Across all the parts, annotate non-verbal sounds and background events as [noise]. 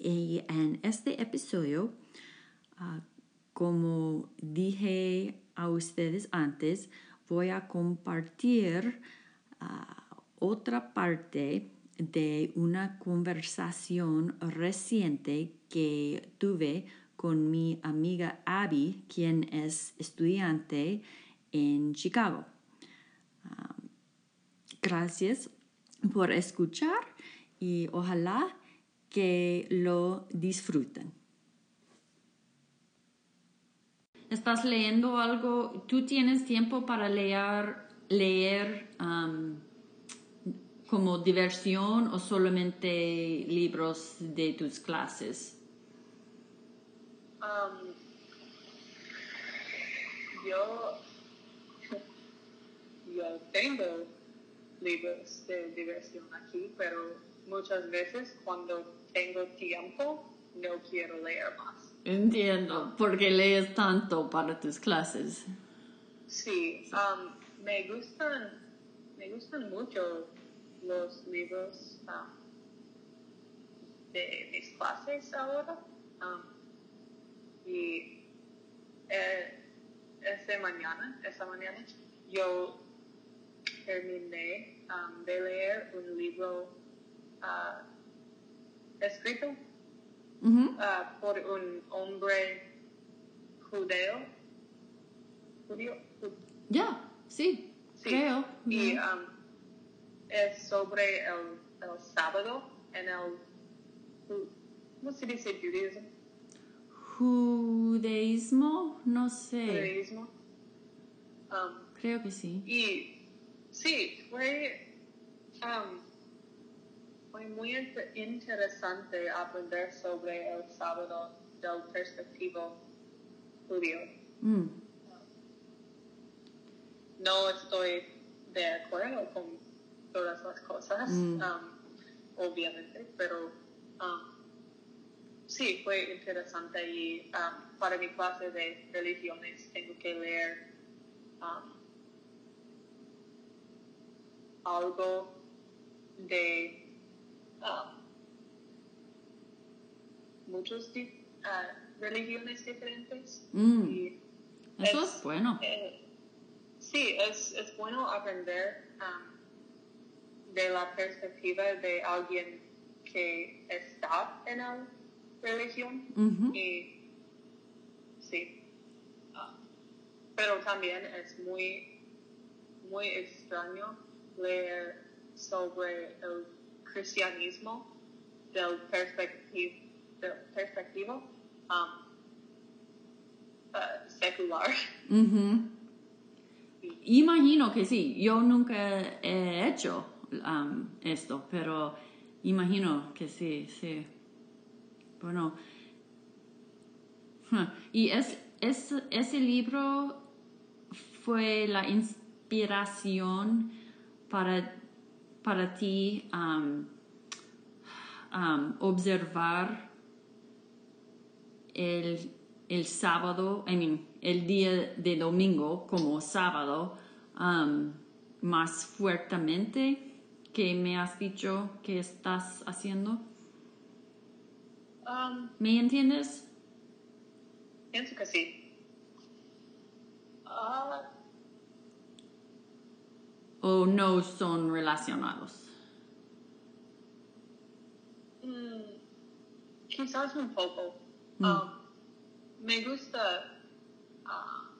y en este episodio, ah, como dije a ustedes antes, voy a compartir ah, otra parte de una conversación reciente que tuve con mi amiga Abby, quien es estudiante en Chicago. Ah, gracias por escuchar y ojalá que lo disfruten. ¿Estás leyendo algo? ¿Tú tienes tiempo para leer, leer um, como diversión o solamente libros de tus clases? Um, yo, yo tengo libros de diversión aquí, pero muchas veces cuando tengo tiempo, no quiero leer más. Entiendo, porque lees tanto para tus clases. Sí, um, me gustan, me gustan mucho los libros um, de mis clases ahora. Um, y eh, esta mañana, esta mañana, yo terminé de leer un libro uh, escrito uh, por un hombre judeo. Judío. Ya, sí, creo. Y um, es sobre el, el, sábado en el. ¿Cómo se dice judaísmo? Judaísmo, no sé. Judaísmo. Um, creo que sí. Y sí, fue. Um, fue muy interesante aprender sobre el sábado del perspectivo judío. Mm. No estoy de acuerdo con todas las cosas, mm. um, obviamente, pero um, sí, fue interesante y um, para mi clase de religiones tengo que leer algo de Um, muchos uh, religiones diferentes. Mm. Eso es, bueno. Eh, sí, es, es, bueno aprender um, de la perspectiva de alguien que está en la religión. Y sí. Uh, pero también es muy, muy extraño leer sobre el cristianismo del perspectivo, del perspectivo um, uh, secular. [laughs] Imagino que sí, yo nunca he hecho um, esto, pero imagino que sí, sí. Bueno, y es, es, ese libro fue la inspiración para para ti um, um, observar el, el, sábado, I mean, el día de domingo como sábado um, más fuertemente que me has dicho que estás haciendo? ¿Me entiendes? Pienso que sí. Ah, o no son relacionados? Mm, quizás un poco. Mm. Um, me gusta, uh,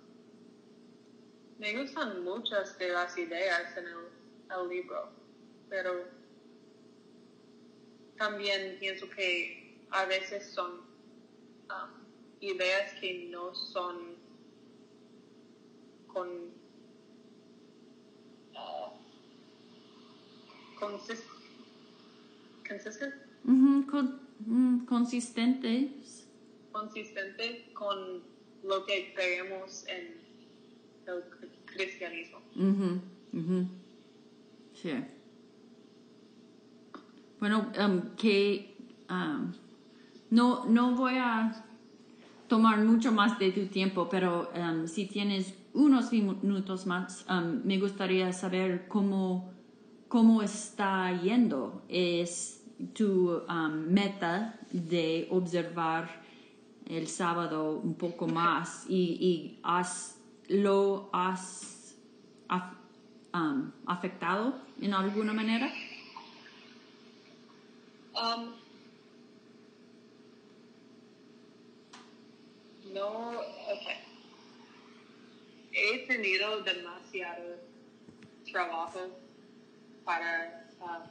me gustan muchas de las ideas en el, libro, pero también pienso que a veces son um, ideas que no son con consist consistent? Con, mm, consistentes. consistente con lo que creemos en el cristianismo. Ujú, ujú. Sí. Bueno, um, que um, no, no voy a tomar mucho más de tu tiempo, pero um, si tienes unos minutos más, me gustaría saber cómo, cómo está yendo. ¿Es tu um, meta de observar el sábado un poco más y, y has, lo has af- um, afectado en alguna manera? Um, no, ok. He tenido demasiado trabajo para, ah,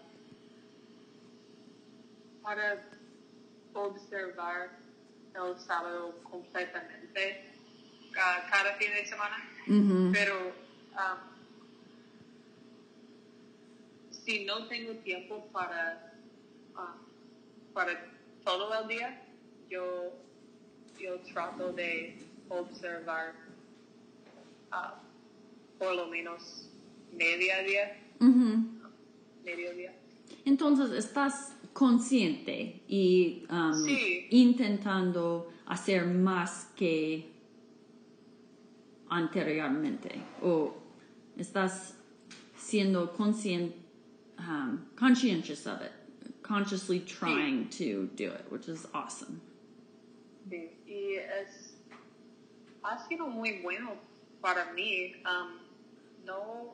para observar el sábado completamente ca- cada fin de semana. Pero um, si no tengo tiempo para, ah, para todo el día, yo, yo trato de observar ah, por lo menos media día, Entonces estás consciente y um, Sí. intentando hacer más que anteriormente o estás siendo conscient, um, conscientious of it, consciously trying to do it, which is awesome. Sí, y es, ha sido muy bueno para mí. um, no,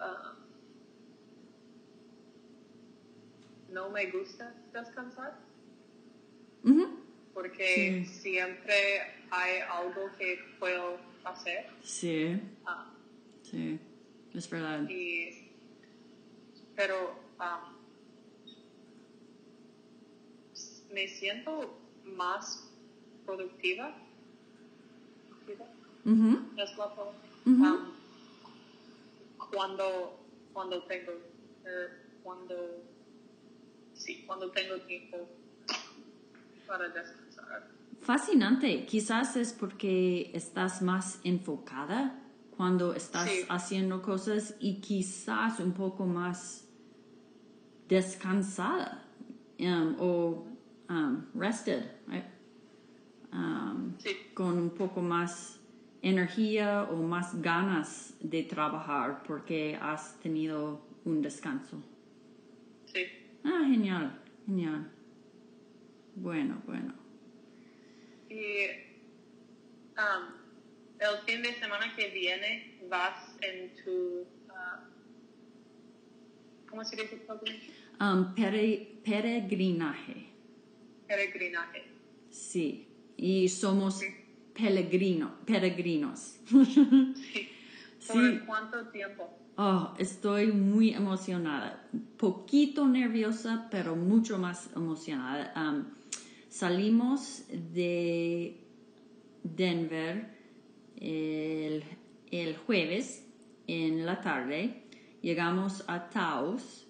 ah, no me gusta descansar porque Sí. siempre hay algo que puedo hacer. Sí, ah, sí, es verdad. y, pero um, me siento más productiva. es la palabra. Um, cuando cuando tengo er, cuando sí cuando tengo tiempo para descansar Fascinante. Quizás es porque estás más enfocada cuando estás Sí. haciendo cosas y quizás un poco más descansada um, o um, rested, right? Um, sí con un poco más energía o más ganas de trabajar porque has tenido un descanso. sí Ah, genial, genial. Bueno, bueno. y um, el fin de semana que viene vas en tu ah, ¿cómo se dice Um, pere- peregrinaje. peregrinaje Sí, y somos Sí. Peregrino, peregrinos. sí [laughs] Sí. ¿por cuánto tiempo? Oh, estoy muy emocionada, poquito nerviosa, pero mucho más emocionada. Um, salimos de Denver el, el jueves en la tarde, llegamos a Taos,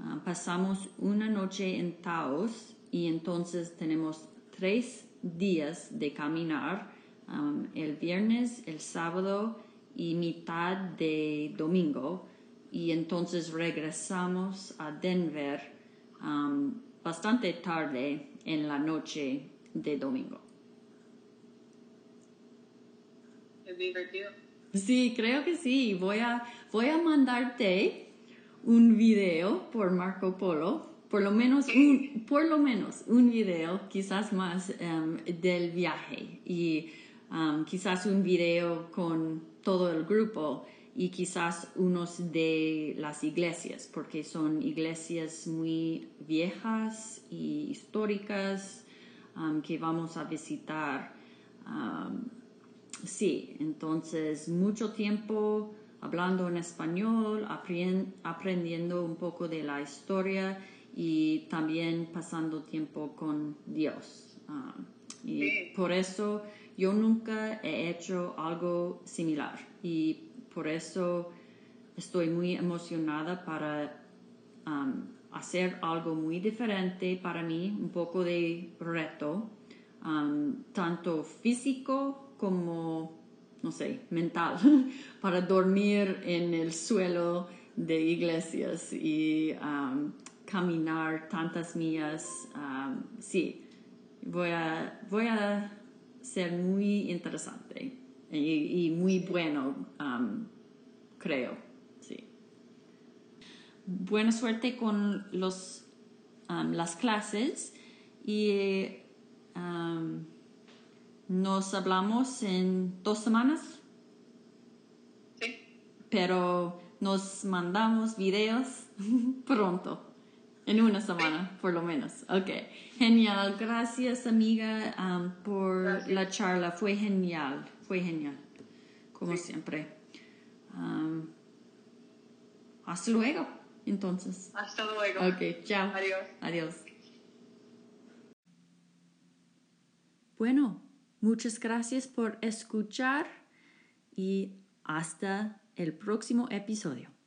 ah, pasamos una noche en Taos y entonces tenemos tres días de caminar, um, el viernes, el sábado y mitad de domingo. Y entonces regresamos a Denver um, bastante tarde en la noche de domingo. es divertido Sí, creo que sí. Voy a, voy a mandarte un video por Marco Polo, por lo menos un, por lo menos un video, quizás más, em, del viaje. Y em, quizás un video con todo el grupo y quizás unos de las iglesias, porque son iglesias muy viejas y históricas em, que vamos a visitar. Em, Sí, entonces mucho tiempo hablando en español, aprendiendo un poco de la historia y también pasando tiempo con Dios. Y por eso yo nunca he hecho algo similar y por eso estoy muy emocionada para um, hacer algo muy diferente para mí, un poco de reto, um, tanto físico como, no sé, mental, [laughs] para dormir en el suelo de iglesias y um, caminar tantas millas. Sí, voy a, voy a ser muy interesante y, muy bueno, creo buena suerte con los, um, las clases y um, nos hablamos en dos semanas. Sí. Pero nos mandamos videos [laughs] pronto. En una semana, por lo menos. Ok. Genial. Gracias, amiga, um, por la charla. Fue genial. Fue genial. Como siempre. hasta luego. Entonces. Hasta luego. Ok, chao. Adiós. Adiós. Bueno, muchas gracias por escuchar y hasta el próximo episodio.